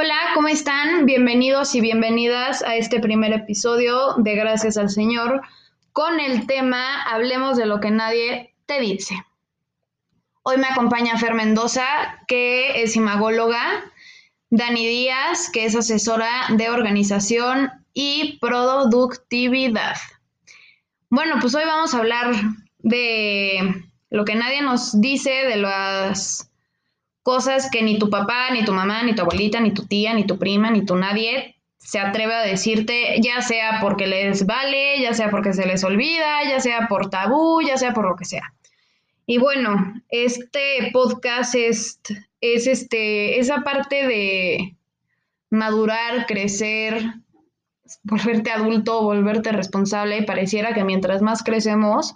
Hola, ¿cómo están? Bienvenidos y bienvenidas a este primer episodio de Gracias al Señor con el tema Hablemos de lo que nadie te dice. Hoy me acompaña Fer Mendoza, que es imagóloga, Dani Díaz, que es asesora de organización y productividad. Bueno, pues hoy vamos a hablar de lo que nadie nos dice, de las cosas que ni tu papá, ni tu mamá, ni tu abuelita, ni tu tía, ni tu prima, ni tu nadie se atreve a decirte, ya sea porque les vale, ya sea porque se les olvida, ya sea por tabú, ya sea por lo que sea. Y bueno, este podcast es, es este, esa parte de madurar, crecer, volverte adulto, volverte responsable, pareciera que mientras más crecemos,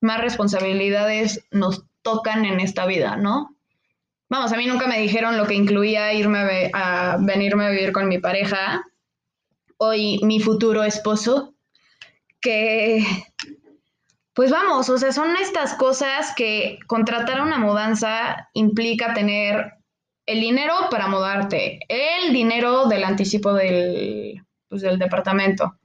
más responsabilidades nos tocan en esta vida, ¿no? Vamos, a mí nunca me dijeron lo que incluía irme a, venirme a vivir con mi pareja, hoy mi futuro esposo, que pues vamos, o sea, son estas cosas que contratar una mudanza implica tener el dinero para mudarte, el dinero del anticipo del, pues, del departamento,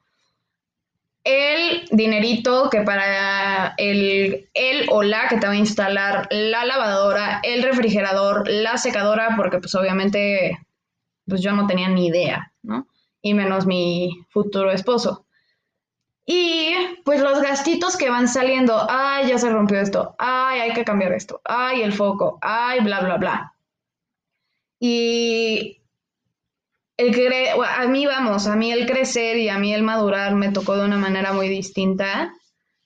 el dinerito que para el, el o la que te va a instalar la lavadora, el refrigerador, la secadora, porque pues obviamente pues yo no tenía ni idea, ¿no? Y menos mi futuro esposo. Y pues los gastitos que van saliendo, ay, ya se rompió esto, ay, hay que cambiar esto, ay, el foco, ay, bla, bla, bla. Y el que a mí vamos, a mí el crecer y a mí el madurar me tocó de una manera muy distinta.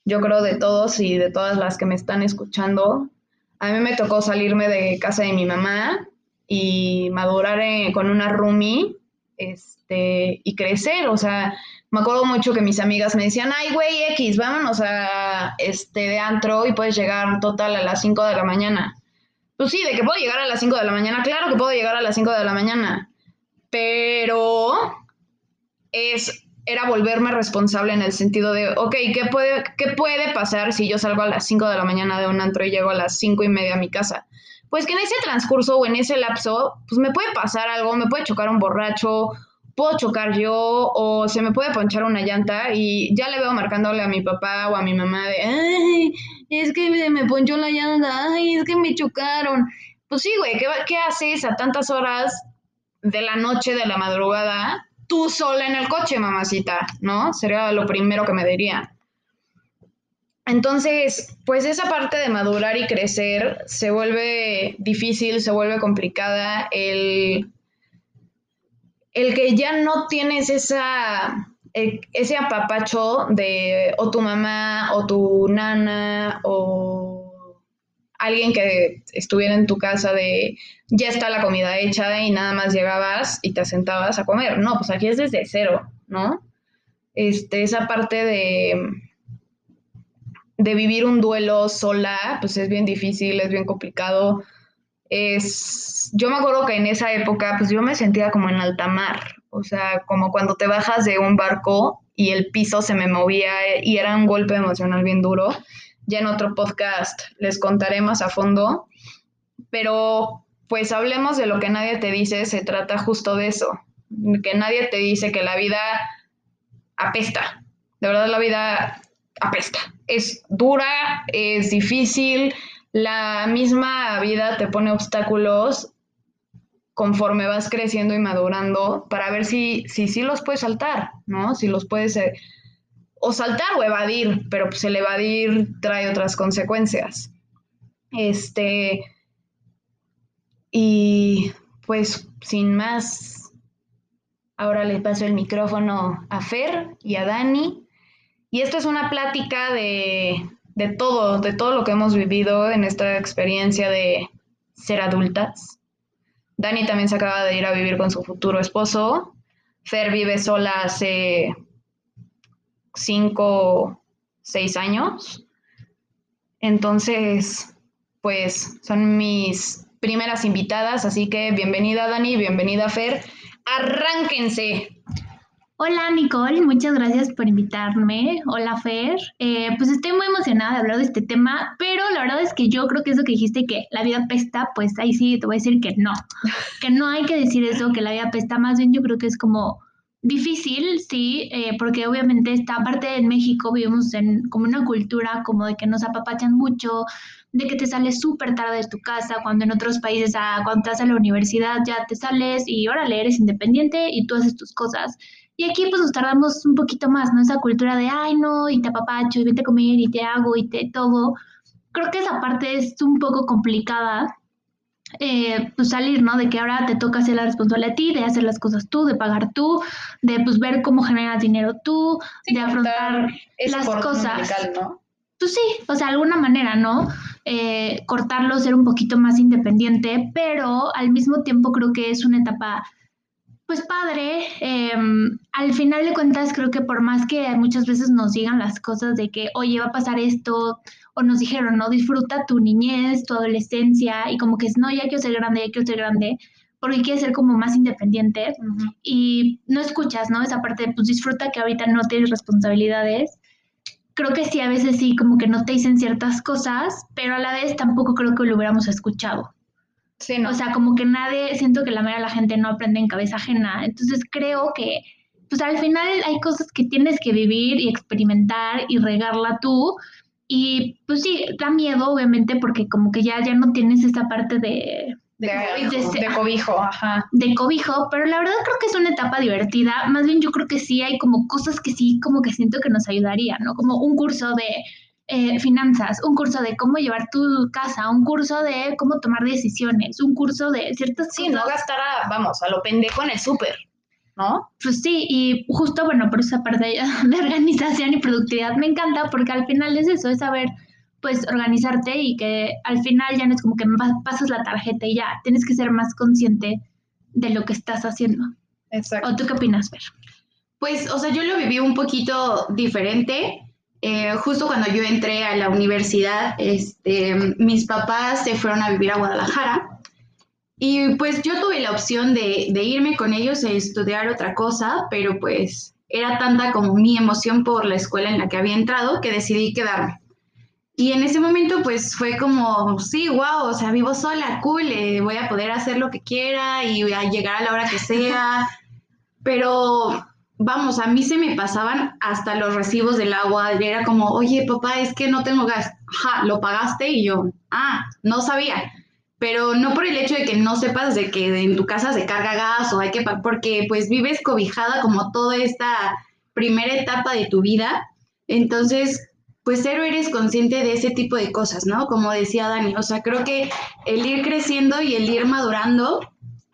Yo creo de todos y de todas las que me están escuchando. A mí me tocó salirme de casa de mi mamá y madurar con una roomie este, y crecer. O sea, me acuerdo mucho que mis amigas me decían, ay, güey, X, vámonos a este de antro y puedes llegar total a las 5 de la mañana. Pues sí, de que puedo llegar a las 5 de la mañana, claro que puedo llegar a las 5 de la mañana pero es, era volverme responsable en el sentido de, ok, ¿qué puede, ¿qué puede pasar si yo salgo a las 5 de la mañana de un antro y llego a las 5 y media a mi casa? Pues que en ese transcurso o en ese lapso, pues me puede pasar algo, me puede chocar un borracho, puedo chocar yo o se me puede ponchar una llanta y ya le veo marcándole a mi papá o a mi mamá de, ay, es que me ponchó la llanta, ay, es que me chocaron. Pues sí, güey, ¿qué, ¿qué haces a tantas horas de la noche, de la madrugada, tú sola en el coche, mamacita, ¿no? Sería lo primero que me diría. Entonces, pues esa parte de madurar y crecer se vuelve difícil, se vuelve complicada, el, el que ya no tienes esa, ese apapacho de o tu mamá o tu nana o alguien que estuviera en tu casa de ya está la comida hecha y nada más llegabas y te sentabas a comer. No, pues aquí es desde cero, ¿no? Este, esa parte de, de vivir un duelo sola, pues es bien difícil, es bien complicado. Es, yo me acuerdo que en esa época, pues yo me sentía como en alta mar, o sea, como cuando te bajas de un barco y el piso se me movía y era un golpe emocional bien duro. Ya en otro podcast les contaré más a fondo, pero pues hablemos de lo que nadie te dice, se trata justo de eso, que nadie te dice que la vida apesta, de verdad la vida apesta, es dura, es difícil, la misma vida te pone obstáculos conforme vas creciendo y madurando para ver si sí si, los puedes saltar, ¿no? Si los puedes eh, o saltar o evadir, pero pues el evadir trae otras consecuencias. Este, y pues sin más, ahora le paso el micrófono a Fer y a Dani. Y esto es una plática de, de todo, de todo lo que hemos vivido en esta experiencia de ser adultas. Dani también se acaba de ir a vivir con su futuro esposo. Fer vive sola hace cinco, seis años. Entonces, pues son mis primeras invitadas, así que bienvenida Dani, bienvenida Fer. Arránquense. Hola Nicole, muchas gracias por invitarme. Hola Fer, eh, pues estoy muy emocionada de hablar de este tema, pero la verdad es que yo creo que eso que dijiste que la vida pesta, pues ahí sí te voy a decir que no, que no hay que decir eso, que la vida pesta, más bien yo creo que es como difícil, sí, eh, porque obviamente esta parte en México vivimos en como una cultura como de que nos apapachan mucho, de que te sales súper tarde de tu casa, cuando en otros países, ah, cuando estás a la universidad ya te sales y órale, eres independiente y tú haces tus cosas. Y aquí pues nos tardamos un poquito más, ¿no? Esa cultura de, ay, no, y te apapacho, y vete a comer, y te hago, y te todo. Creo que esa parte es un poco complicada, eh, pues salir, ¿no? De que ahora te toca hacer la responsabilidad a ti, de hacer las cosas tú, de pagar tú, de pues ver cómo generas dinero tú, de afrontar las cosas. ¿no? Pues sí, o sea, de alguna manera, ¿no? Eh, cortarlo, ser un poquito más independiente, pero al mismo tiempo creo que es una etapa pues padre, em, al final de cuentas creo que por más que muchas veces nos digan las cosas de que, oye, va a pasar esto, o nos dijeron, no, disfruta tu niñez, tu adolescencia, y como que es, no, ya quiero ser grande, ya quiero ser grande, porque quieres ser como más independiente, y no escuchas, ¿no? Esa parte de, pues disfruta que ahorita no tienes responsabilidades. Creo que sí, a veces sí, como que no te dicen ciertas cosas, pero a la vez tampoco creo que lo hubiéramos escuchado. O sea, como que nadie, siento que la mayoría de la gente no aprende en cabeza ajena. Entonces creo que, pues al final hay cosas que tienes que vivir y experimentar y regarla tú. Y pues sí, da miedo, obviamente, porque como que ya, ya no tienes esa parte de, de, cobijo, ajá. De cobijo, pero la verdad creo que es una etapa divertida. Más bien yo creo que sí hay como cosas que sí, como que siento que nos ayudaría, ¿no? Como un curso de eh, finanzas, un curso de cómo llevar tu casa, un curso de cómo tomar decisiones, un curso de ciertas sí, no gastar, a, vamos, a lo pendejo en el súper, ¿no? Pues sí, y justo, bueno, por esa parte de organización y productividad me encanta porque al final es eso, es saber pues organizarte y que al final ya no es como que pasas la tarjeta y ya, tienes que ser más consciente de lo que estás haciendo. Exacto. ¿O tú qué opinas, Fer? Pues, o sea, yo lo viví un poquito diferente. Eh, justo cuando yo entré a la universidad, este, mis papás se fueron a vivir a Guadalajara y pues yo tuve la opción de, de irme con ellos a estudiar otra cosa, pero pues era tanta como mi emoción por la escuela en la que había entrado que decidí quedarme. Y en ese momento pues fue como, sí, wow, o sea, vivo sola, cool, eh, voy a poder hacer lo que quiera y voy a llegar a la hora que sea, pero vamos, a mí se me pasaban hasta los recibos del agua. Era como, oye, papá, es que no tengo gas. Ja, lo pagaste y yo, ah, no sabía. Pero no por el hecho de que no sepas de que en tu casa se carga gas o hay que, porque pues vives cobijada como toda esta primera etapa de tu vida. Entonces, pues cero eres consciente de ese tipo de cosas, ¿no? Como decía Dani, o sea, creo que el ir creciendo y el ir madurando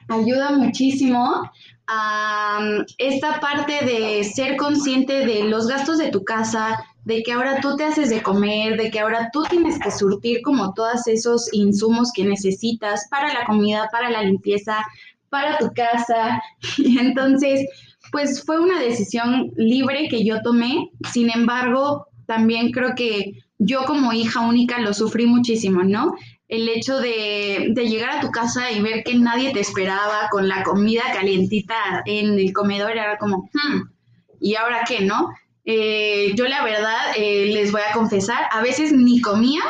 ayuda muchísimo esta parte de ser consciente de los gastos de tu casa, de que ahora tú te haces de comer, de que ahora tú tienes que surtir como todos esos insumos que necesitas para la comida, para la limpieza, para tu casa. Y entonces, pues fue una decisión libre que yo tomé. Sin embargo, también creo que yo como hija única lo sufrí muchísimo, ¿no? el hecho de, llegar a tu casa y ver que nadie te esperaba con la comida calientita en el comedor era como, hmm, ¿y ahora qué, no? Eh, yo la verdad eh, les voy a confesar, a veces ni comía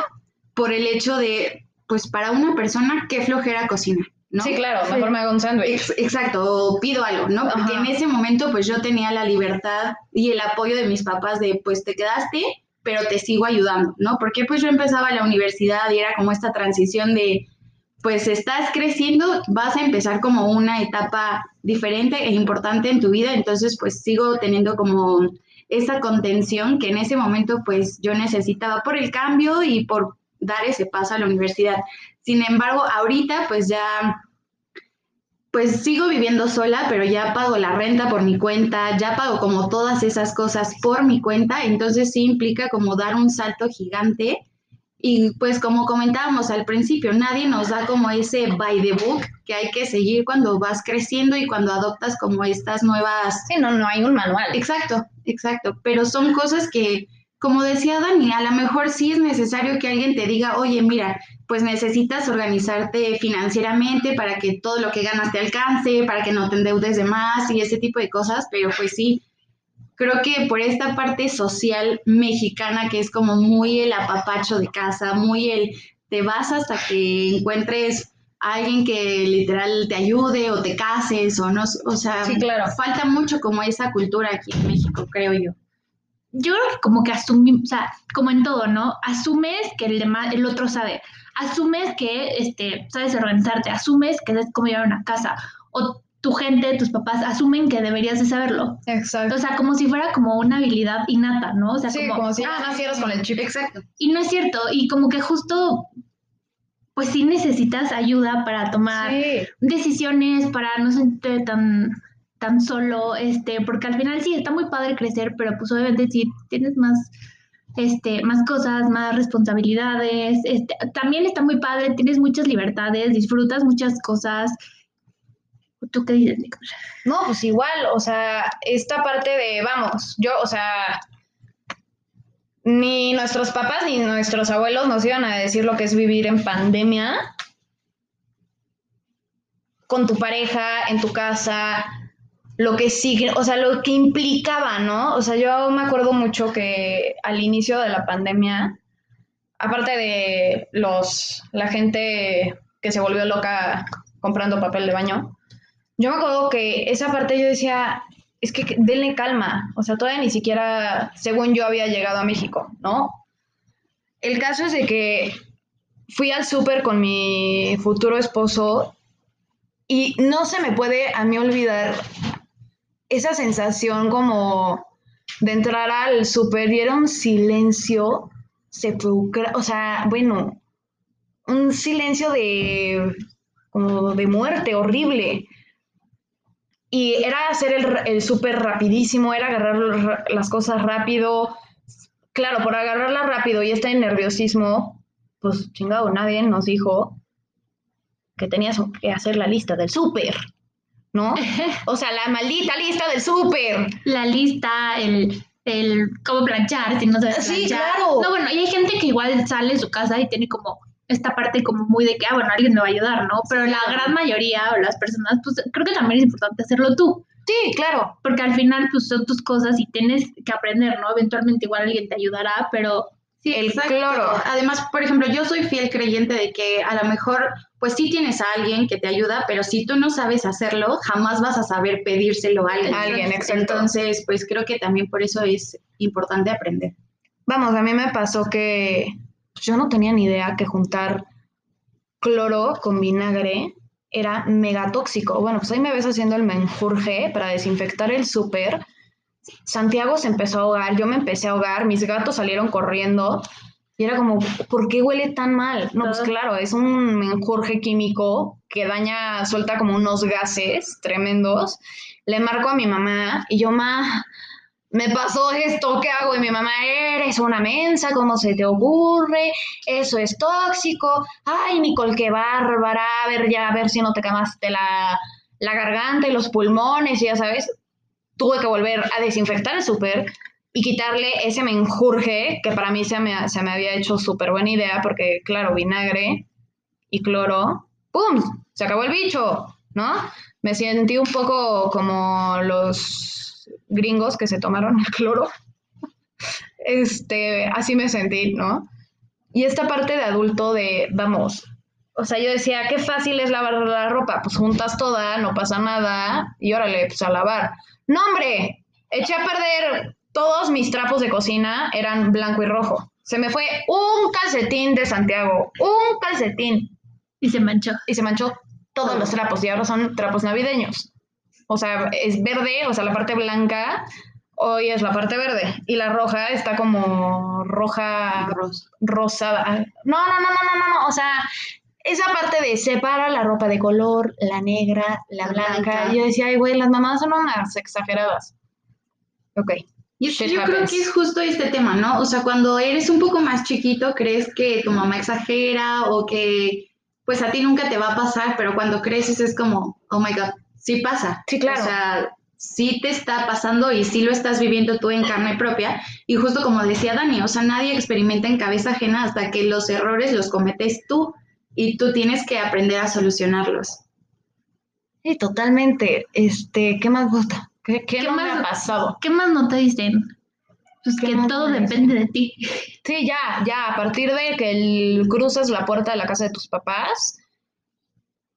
por el hecho de, pues para una persona, qué flojera cocina. ¿no? Sí, claro, mejor me hago un sándwich. exacto, o pido algo, ¿no? Porque en ese momento pues yo tenía la libertad y el apoyo de mis papás de pues te quedaste, pero te sigo ayudando, ¿no? Porque pues yo empezaba la universidad y era como esta transición de, pues estás creciendo, vas a empezar como una etapa diferente e importante en tu vida, entonces pues sigo teniendo como esa contención que en ese momento pues yo necesitaba por el cambio y por dar ese paso a la universidad. Sin embargo, ahorita pues ya pues sigo viviendo sola, pero ya pago la renta por mi cuenta, ya pago como todas esas cosas por mi cuenta, entonces sí implica como dar un salto gigante. Y pues como comentábamos al principio, nadie nos da como ese by the book que hay que seguir cuando vas creciendo y cuando adoptas como estas nuevas... Sí, no, no hay un manual. Exacto, exacto, pero son cosas que como decía Dani, a lo mejor sí es necesario que alguien te diga, oye, mira, pues necesitas organizarte financieramente para que todo lo que ganas te alcance, para que no te endeudes de más y ese tipo de cosas, pero pues sí, creo que por esta parte social mexicana que es como muy el apapacho de casa, muy el te vas hasta que encuentres a alguien que literal te ayude o te cases o no, o sea, falta mucho como esa cultura aquí en México, creo yo yo creo que como que asumimos, o sea, como en todo, ¿no? Asumes que el demás, el otro sabe. Asumes que este, sabes organizarte, asumes que sabes cómo llevar una casa. O tu gente, tus papás asumen que deberías de saberlo. Exacto. O sea, como si fuera como una habilidad innata, ¿no? O sea, sí, como, si ah, nacieras con el chip. Exacto. Y no es cierto. Y como que justo, pues sí necesitas ayuda para tomar decisiones, para no sentirte tan tan solo, este, porque al final sí está muy padre crecer, pero pues obviamente sí tienes más, este, más cosas, más responsabilidades, este, también está muy padre, tienes muchas libertades, disfrutas muchas cosas. ¿Tú qué dices, Nicolás? No, pues igual, o sea, esta parte de, vamos, yo, o sea, ni nuestros papás ni nuestros abuelos nos iban a decir lo que es vivir en pandemia con tu pareja, en tu casa, lo que sigue, o sea, lo que implicaba, ¿no? O sea, yo me acuerdo mucho que al inicio de la pandemia, aparte de los, la gente que se volvió loca comprando papel de baño, yo me acuerdo que esa parte yo decía, es que denle calma, o sea, todavía ni siquiera, según yo, había llegado a México, ¿no? El caso es de que fui al súper con mi futuro esposo y no se me puede a mí olvidar esa sensación como de entrar al super y era un silencio o sea, bueno, un silencio de como de muerte horrible. Y era hacer el, el súper rapidísimo, era agarrar las cosas rápido. Claro, por agarrarla rápido y este nerviosismo, pues chingado, nadie nos dijo que tenías que hacer la lista del súper. ¿no? O sea, la maldita lista del súper. La lista, el, el cómo planchar, si no sabes Sí, claro. No, bueno, y hay gente que igual sale de su casa y tiene como esta parte como muy de que, ah, bueno, alguien me va a ayudar, ¿no? Pero la gran mayoría o las personas, pues creo que también es importante hacerlo tú. Sí, claro. Porque al final, pues son tus cosas y tienes que aprender, ¿no? Eventualmente igual alguien te ayudará, pero Sí, el cloro. Además, por ejemplo, yo soy fiel creyente de que a lo mejor, pues sí tienes a alguien que te ayuda, pero si tú no sabes hacerlo, jamás vas a saber pedírselo a alguien. alguien Entonces, pues creo que también por eso es importante aprender. Vamos, a mí me pasó que yo no tenía ni idea que juntar cloro con vinagre era mega tóxico. Bueno, pues ahí me ves haciendo el menjurje para desinfectar el súper Santiago se empezó a ahogar, yo me empecé a ahogar, mis gatos salieron corriendo y era como, ¿por qué huele tan mal? No, pues claro, es un menjurje químico que daña, suelta como unos gases tremendos. Le marco a mi mamá y yo, ma, me pasó esto, ¿qué hago? Y mi mamá, eres una mensa, ¿cómo se te ocurre? Eso es tóxico. Ay, Nicole, qué bárbara, a ver ya, a ver si no te quemaste la, la garganta y los pulmones, ya sabes tuve que volver a desinfectar el súper y quitarle ese menjurje que para mí se me, se me había hecho súper buena idea porque, claro, vinagre y cloro, ¡pum! Se acabó el bicho, ¿no? Me sentí un poco como los gringos que se tomaron el cloro. Este, así me sentí, ¿no? Y esta parte de adulto de, vamos, o sea, yo decía, qué fácil es lavar la ropa, pues juntas toda, no pasa nada, y órale, pues a lavar. No, hombre, eché a perder todos mis trapos de cocina, eran blanco y rojo. Se me fue un calcetín de Santiago, un calcetín. Y se manchó. Y se manchó todos los trapos, y ahora son trapos navideños. O sea, es verde, o sea, la parte blanca hoy es la parte verde y la roja está como roja rosada. No, no, no, no, no, no, o sea, esa parte de separa la ropa de color, la negra, la, blanca. Yo decía, ay, güey, las mamás son unas exageradas. Ok. Yo, yo creo que es justo este tema, ¿no? O sea, cuando eres un poco más chiquito, crees que tu mamá exagera o que pues a ti nunca te va a pasar, pero cuando creces es como, oh my god, sí pasa. Sí, claro. O sea, sí te está pasando y sí lo estás viviendo tú en carne propia. Y justo como decía Dani, o sea, nadie experimenta en cabeza ajena hasta que los errores los cometes tú y tú tienes que aprender a solucionarlos. Sí, totalmente. Este, ¿qué más gusta? ¿Qué, qué, ¿Qué no me más- ha pasado? ¿Qué más no te dicen? Pues ¿Qué que todo depende de ti. Sí, ya, ya, a partir de que el- cruzas la puerta de la casa de tus papás,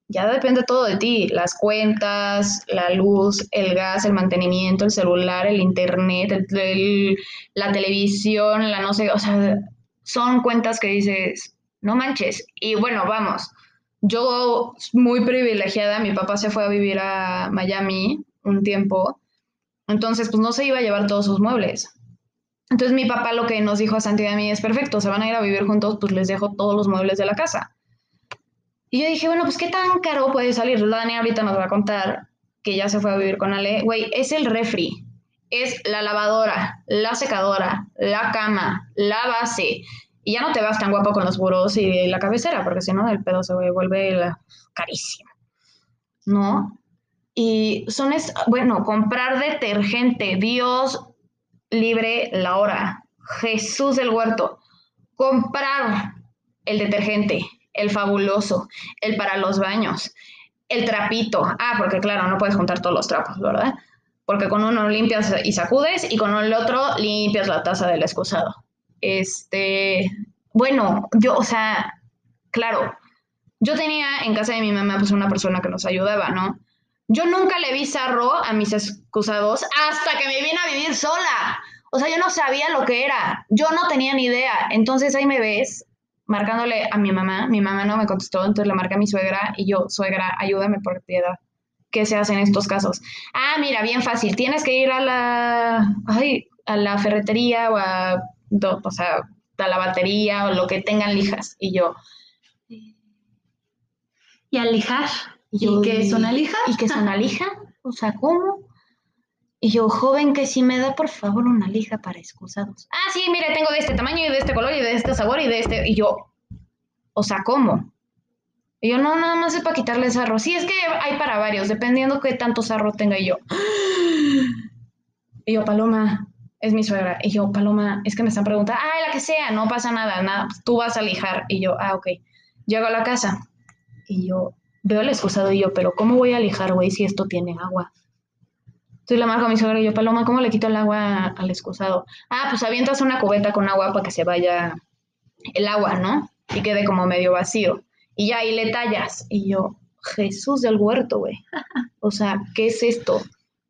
ya depende todo de ti, las cuentas, la luz, el gas, el mantenimiento, el celular, el internet, el- la televisión, la no sé, o sea, son cuentas que dices, no manches. Y bueno, vamos, yo muy privilegiada, mi papá se fue a vivir a Miami un tiempo, entonces pues no se iba a llevar todos sus muebles. Entonces mi papá lo que nos dijo a Santi y a mí es perfecto, se van a ir a vivir juntos, pues les dejo todos los muebles de la casa. Y yo dije, bueno, pues qué tan caro puede salir. Dani ahorita nos va a contar que ya se fue a vivir con Ale. Güey, es el refri, es la lavadora, la secadora, la cama, la base. Y ya no te vas tan guapo con los burros y la cabecera, porque si no el pedo se vuelve la- carísimo. ¿No? Y son, es, bueno, comprar detergente, Dios libre la hora. Jesús del huerto. Comprar el detergente, el fabuloso, el para los baños, el trapito. Ah, porque claro, no puedes juntar todos los trapos, ¿verdad? Porque con uno limpias y sacudes y con el otro limpias la taza del excusado. Este, bueno, yo, o sea, claro, yo tenía en casa de mi mamá pues una persona que nos ayudaba, ¿no? Yo nunca le vi sarro a mis excusados hasta que me vine a vivir sola. O sea, yo no sabía lo que era. Yo no tenía ni idea. Entonces ahí me ves marcándole a mi mamá. Mi mamá no me contestó, entonces le marqué a mi suegra y yo, suegra, ayúdame por piedad. ¿Qué se hace en estos casos? Ah, mira, bien fácil. Tienes que ir a la, ay, a la ferretería o a, do- o sea, a la batería o lo que tengan lijas. Y yo, Y alejar. ¿Y qué es una lija? ¿Y qué es una lija? O sea, ¿cómo? Y yo, joven, que si me da por favor una lija para excusados. Ah, sí, mire, tengo de este tamaño y de este color y de este sabor y de este. Y yo, o sea, ¿cómo? Y yo, no, nada más es para quitarle sarro. Sí, es que hay para varios, dependiendo qué tanto sarro tenga. Y yo, y yo, Paloma, es mi suegra. Y yo, Paloma, es que me están preguntando, ah, la que sea, no pasa nada, nada, tú vas a lijar. Y yo, ah, ok. Llego a la casa y yo veo el excusado y yo, pero ¿cómo voy a lijar, güey, si esto tiene agua? Entonces le marco a mi suegra y yo, Paloma, ¿cómo le quito el agua al excusado? Ah, pues avientas una cubeta con agua para que se vaya el agua, ¿no? Y quede como medio vacío. Y ya ahí le tallas. Y yo, Jesús del huerto, güey. O sea, ¿qué es esto?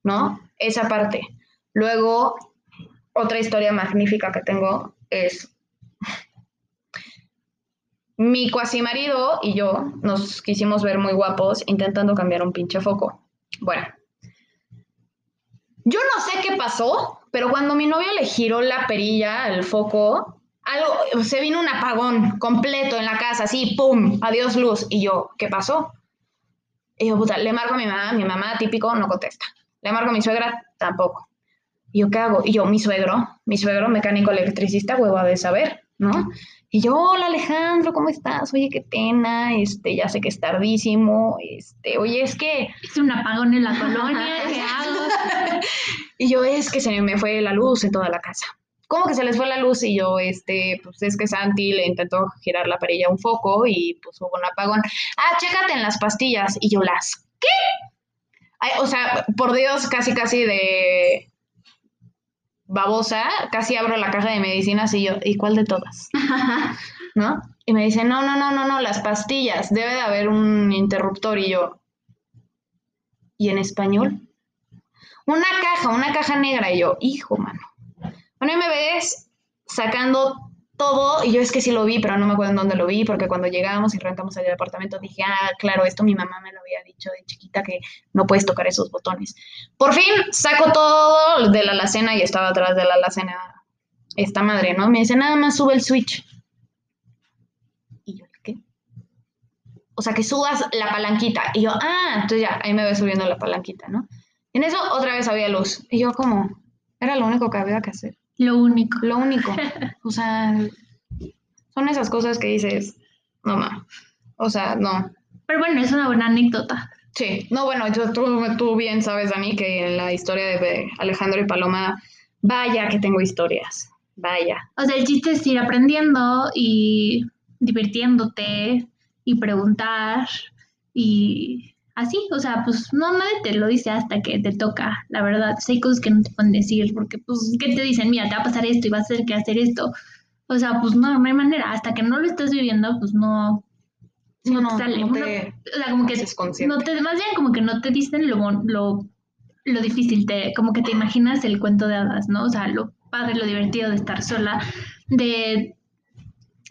¿No? Esa parte. Luego, otra historia magnífica que tengo es mi cuasi marido y yo nos quisimos ver muy guapos intentando cambiar un pinche foco. Bueno, yo no sé qué pasó, pero cuando mi novio le giró la perilla al foco, algo, se vino un apagón completo en la casa, así, ¡pum! Adiós luz. Y yo, ¿qué pasó? Y yo, puta, le marco a mi mamá, mi mamá típico no contesta. Le marco a mi suegra, tampoco. Y yo, ¿qué hago? Y yo, mi suegro, mi suegro mecánico electricista, hueva de saber, ¿no? Y yo, hola Alejandro, ¿cómo estás? Oye, qué pena, este, ya sé que es tardísimo, este, oye, es que, Es un apagón en la colonia. ¿Qué hago? y yo, es que se me fue la luz en toda la casa. ¿Cómo que se les fue la luz? Y yo, este, pues es que Santi le intentó girar la perilla un foco y pues hubo un apagón. Ah, chécate en las pastillas. Y yo, ¿las qué? Ay, o sea, por Dios, casi, casi de babosa, casi abro la caja de medicinas y yo, ¿y cuál de todas? ¿No? Y me dice, no, no, no, no, no, las pastillas, debe de haber un interruptor y yo, ¿y en español? Una caja, una caja negra y yo, hijo, mano. Bueno, y me ves sacando todo y yo es que sí lo vi, pero no me acuerdo en dónde lo vi porque cuando llegamos y rentamos el departamento dije, ah, claro, esto mi mamá me lo había dicho de chiquita que no puedes tocar esos botones. Por fin saco todo de la alacena y estaba atrás de la alacena esta madre, ¿no? Me dice, nada más sube el switch. Y yo, ¿qué? O sea, que subas la palanquita. Y yo, ah, entonces ya, ahí me voy subiendo la palanquita, ¿no? En eso otra vez había luz. Y yo como, era lo único que había que hacer. Lo único. Lo único. O sea, son esas cosas que dices, no, ma. O sea, no. Pero bueno, es una buena anécdota. Sí, no, bueno, tú, tú bien sabes, Dani, que en la historia de Alejandro y Paloma, vaya que tengo historias, vaya. O sea, el chiste es ir aprendiendo y divirtiéndote y preguntar y así, o sea, pues no nadie te lo dice hasta que te toca, la verdad. hay cosas que no te pueden decir porque, pues, ¿qué te dicen? Mira, te va a pasar esto y vas a tener que hacer esto. O sea, pues no, no hay manera. Hasta que no lo estás viviendo, pues no, no, te sale. o sea, como que no te, más bien como que no te dicen lo, lo, lo difícil, te, como que te imaginas el cuento de hadas, ¿no? O sea, lo padre, lo divertido de estar sola, de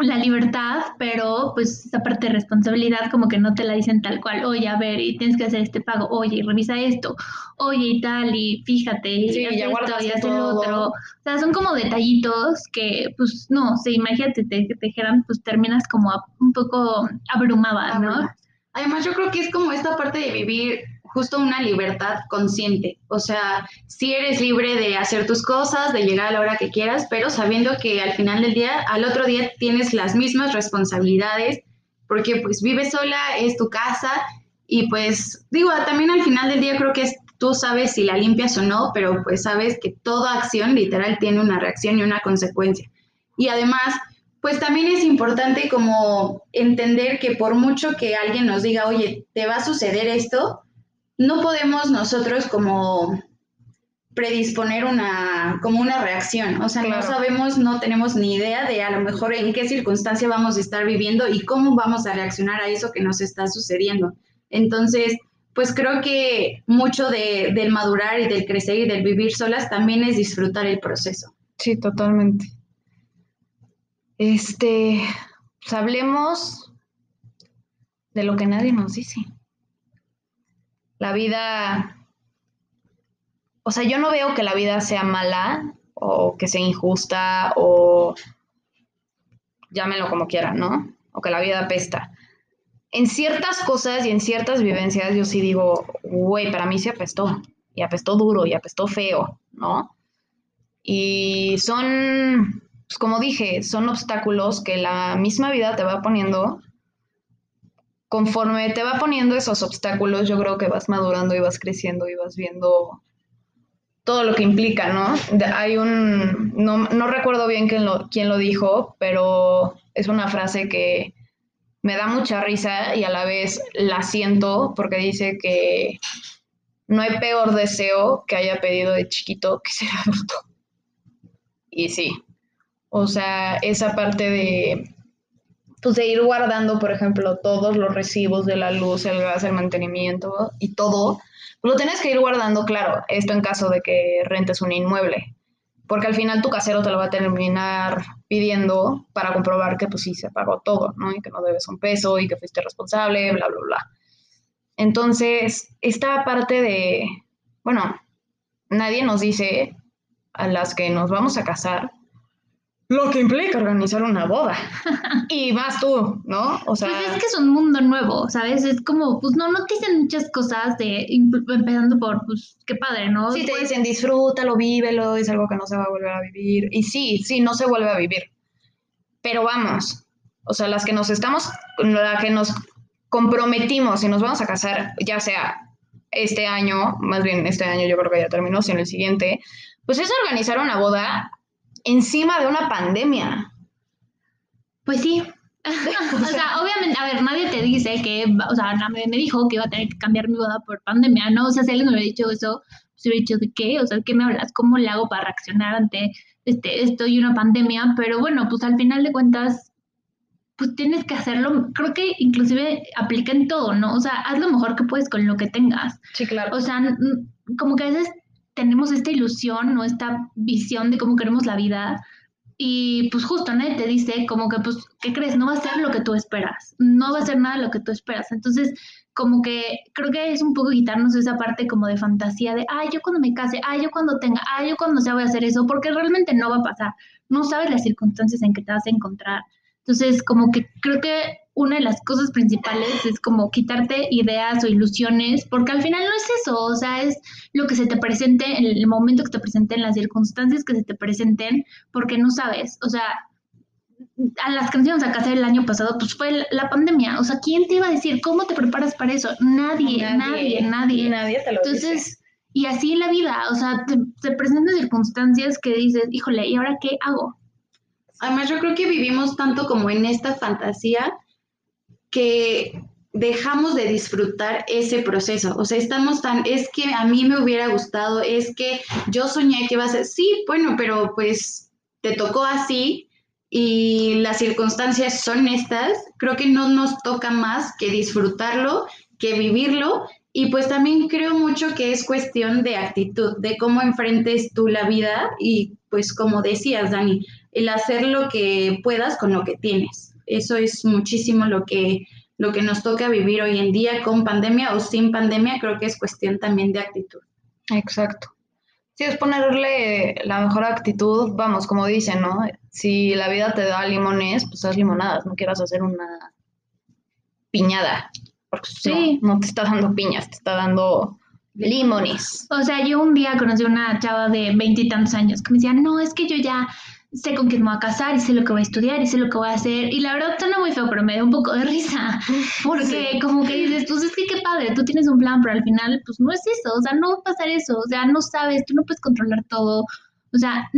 la libertad, pero pues esa parte de responsabilidad como que no te la dicen tal cual, oye, a ver, y tienes que hacer este pago, oye, revisa esto, oye, y tal, y fíjate, y sí, haz esto, y haz el otro. O sea, son como detallitos que, pues, no, se imagínate, te, te dijeran, pues terminas como un poco abrumada, ¿no? Además, yo creo que es como esta parte de vivir justo una libertad consciente. O sea, si eres libre de hacer tus cosas, de llegar a la hora que quieras, pero sabiendo que al final del día, al otro día tienes las mismas responsabilidades, porque pues vives sola, es tu casa y pues digo, también al final del día creo que tú sabes si la limpias o no, pero pues sabes que toda acción literal tiene una reacción y una consecuencia. Y además, pues también es importante como entender que por mucho que alguien nos diga, oye, te va a suceder esto, no podemos nosotros como predisponer una, como una reacción. O sea, no sabemos, no tenemos ni idea de a lo mejor en qué circunstancia vamos a estar viviendo y cómo vamos a reaccionar a eso que nos está sucediendo. Entonces, pues creo que mucho de, del madurar y del crecer y del vivir solas también es disfrutar el proceso. Sí, totalmente. Este, pues hablemos de lo que nadie nos dice. La vida, o sea, yo no veo que la vida sea mala o que sea injusta o llámenlo como quieran, ¿no? O que la vida apesta. En ciertas cosas y en ciertas vivencias yo sí digo, güey, para mí se apestó. Y apestó duro y apestó feo, ¿no? Y son pues como dije, son obstáculos que la misma vida te va poniendo. Conforme te va poniendo esos obstáculos, yo creo que vas madurando y vas creciendo y vas viendo todo lo que implica, ¿no? hay un, no, recuerdo bien quién lo, quién lo dijo, pero es una frase que me da mucha risa y a la vez la siento porque dice que no hay peor deseo que haya pedido de chiquito que ser adulto. Y sí, o sea, esa parte de, pues de ir guardando, por ejemplo, todos los recibos de la luz, el gas, el mantenimiento y todo, lo tienes que ir guardando, claro, esto en caso de que rentes un inmueble, porque al final tu casero te lo va a terminar pidiendo para comprobar que pues sí se pagó todo, ¿no? Y que no debes un peso y que fuiste responsable, bla, bla, bla. Entonces, esta parte de, bueno, nadie nos dice a las que nos vamos a casar, lo que implica organizar una boda. y más tú, ¿no? O sea... Pues es que es un mundo nuevo, ¿sabes? Es como, pues no, no te dicen muchas cosas de, empezando por, pues, qué padre, ¿no? Sí, te dicen, disfrútalo, vívelo, es algo que no se va a volver a vivir. Y sí, sí, no se vuelve a vivir. Pero vamos, o sea, las que nos estamos, la que nos comprometimos y nos vamos a casar, ya sea este año, más bien este año yo creo que ya terminó, sino el siguiente, pues es organizar una boda encima de una pandemia. Pues sí. o sea, obviamente, a ver, nadie te dice que, o sea, nadie me dijo que iba a tener que cambiar mi boda por pandemia, ¿no? O sea, si alguien me hubiera dicho eso, se hubiera dicho de qué, o sea, ¿qué me hablas? ¿Cómo le hago para reaccionar ante este, esto y una pandemia? Pero bueno, pues al final de cuentas, pues tienes que hacerlo, creo que inclusive aplica en todo, ¿no? O sea, haz lo mejor que puedes con lo que tengas. Sí, claro. O sea, como que a veces tenemos esta ilusión o esta visión de cómo queremos la vida. Y pues justo nadie te dice como que, pues, ¿qué crees? No va a ser lo que tú esperas. No va a ser nada lo que tú esperas. Entonces, como que creo que es un poco quitarnos esa parte como de fantasía de, ay, yo cuando me case, ay, yo cuando tenga, ay, yo cuando sea voy a hacer eso, porque realmente no va a pasar. No sabes las circunstancias en que te vas a encontrar. Entonces, como que creo que una de las cosas principales es como quitarte ideas o ilusiones, porque al final no es eso, o sea, es lo que se te presente en el momento que te presenten, las circunstancias que se te presenten, porque no sabes, o sea, a las que nos íbamos a casar el año pasado, pues fue la pandemia. O sea, ¿quién te iba a decir cómo te preparas para eso? Nadie, nadie, nadie. Nadie te lo Entonces, y así la vida, o sea, te, te presentan circunstancias que dices, híjole, ¿y ahora qué hago? Además, yo creo que vivimos tanto como en esta fantasía que dejamos de disfrutar ese proceso. O sea, estamos tan, es que a mí me hubiera gustado, es que yo soñé que iba a ser, sí, bueno, pero pues te tocó así y las circunstancias son estas. Creo que no nos toca más que disfrutarlo, que vivirlo. Y pues también creo mucho que es cuestión de actitud, de cómo enfrentes tú la vida y pues como decías, Dani, el hacer lo que puedas con lo que tienes. Eso es muchísimo lo que lo que nos toca vivir hoy en día con pandemia o sin pandemia, creo que es cuestión también de actitud. Exacto. Sí, es ponerle la mejor actitud, vamos, como dicen, ¿no? Si la vida te da limones, pues haz limonadas, no quieras hacer una piñada, porque Sí. no, no te está dando piñas, te está dando limones. O sea, yo un día conocí a una chava de veintitantos años que me decía, no, es que yo ya sé con quién me voy a casar y sé lo que voy a estudiar y sé lo que voy a hacer. Y la verdad suena muy feo, pero me da un poco de risa. Porque como que dices, pues es que qué padre, tú tienes un plan, pero al final, pues no es eso. O sea, no va a pasar eso. O sea, no sabes, tú no puedes controlar todo. O sea,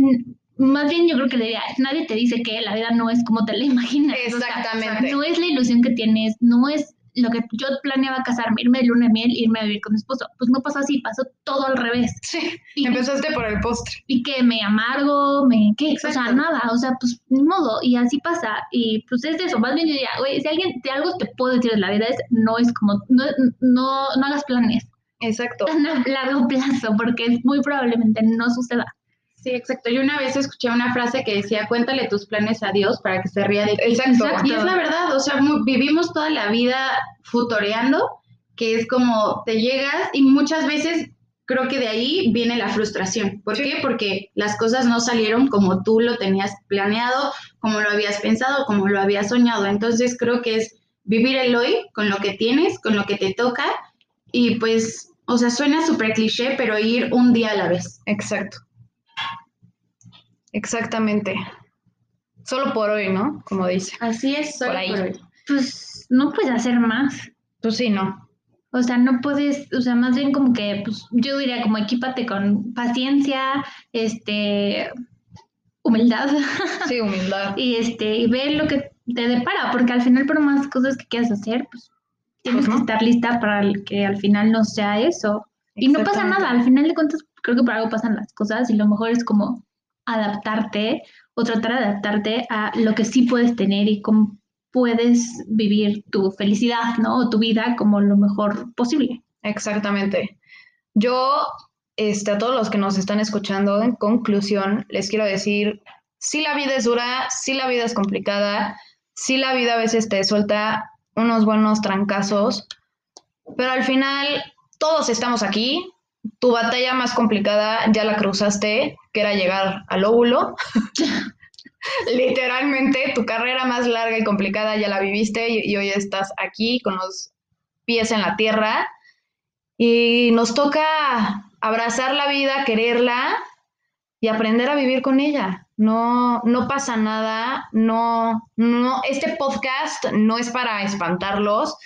más bien yo creo que le diría, nadie te dice que la vida no es como te la imaginas. O sea, Exactamente. no es la ilusión que tienes, no es lo que yo planeaba casarme, irme de luna de miel, irme a vivir con mi esposo. Pues no pasó así, pasó todo al revés. Sí, Y, empezaste por el postre. y que me amargo, me qué, o sea, nada, o sea, pues ni modo, y así pasa. Y pues es de eso, más bien yo diría, güey, si alguien, si algo te puedo decir de la vida es, no es como, no, no, no hagas planes Exacto. tan a largo plazo, porque muy probablemente no suceda. Sí, exacto. Yo una vez escuché una frase que decía, cuéntale tus planes a Dios para que se ría de ti. Exacto. Exacto. Y es la verdad, o sea, vivimos toda la vida futoreando, que es como te llegas y muchas veces creo que de ahí viene la frustración. ¿Por Sí. qué? Porque las cosas no salieron como tú lo tenías planeado, como lo habías pensado, como lo habías soñado. Entonces creo que es vivir el hoy con lo que tienes, con lo que te toca y pues, o sea, suena súper cliché, pero ir un día a la vez. Exacto. Exactamente. Solo por hoy, ¿no? Como dice. Así es, solo Por ahí. por hoy. Pues no puedes hacer más. Pues sí, no. O sea, no puedes, o sea, más bien como que, pues yo diría como equípate con paciencia, este, humildad. Sí, humildad. y este y ver lo que te depara, porque al final por más cosas que quieras hacer, pues tienes Pues que estar lista para que al final no sea eso. Y no pasa nada, al final de cuentas creo que por algo pasan las cosas y lo mejor es como adaptarte o tratar de adaptarte a lo que sí puedes tener y cómo puedes vivir tu felicidad, ¿no? O tu vida como lo mejor posible. Exactamente. Yo, este, a todos los que nos están escuchando, en conclusión, les quiero decir, sí la vida es dura, sí la vida es complicada, sí la vida a veces te suelta unos buenos trancazos, pero al final todos estamos aquí. Tu batalla más complicada ya la cruzaste, que era llegar al óvulo. Literalmente, tu carrera más larga y complicada ya la viviste y, y hoy estás aquí con los pies en la tierra y nos toca abrazar la vida, quererla y aprender a vivir con ella. No, no pasa nada, no, no, este podcast no es para espantarlos,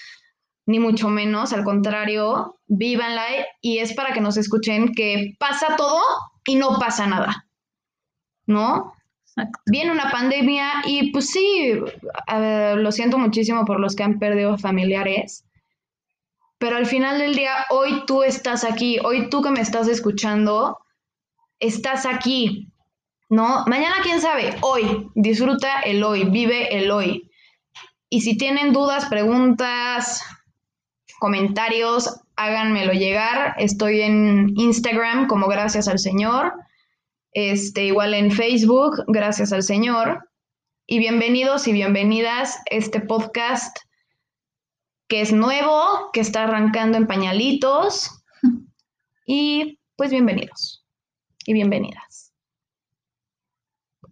ni mucho menos, al contrario, vívanla y es para que nos escuchen que pasa todo y no pasa nada, ¿no? Exacto. Viene una pandemia y pues sí, lo siento muchísimo por los que han perdido familiares, pero al final del día, hoy tú estás aquí, hoy tú que me estás escuchando, estás aquí, ¿no? Mañana, quién sabe, hoy, disfruta el hoy, vive el hoy. Y si tienen dudas, preguntas, comentarios, háganmelo llegar. Estoy en Instagram como Gracias al Señor. Este, igual en Facebook, Gracias al Señor. Y bienvenidos y bienvenidas a este podcast que es nuevo, que está arrancando en pañalitos. Y pues bienvenidos y bienvenidas.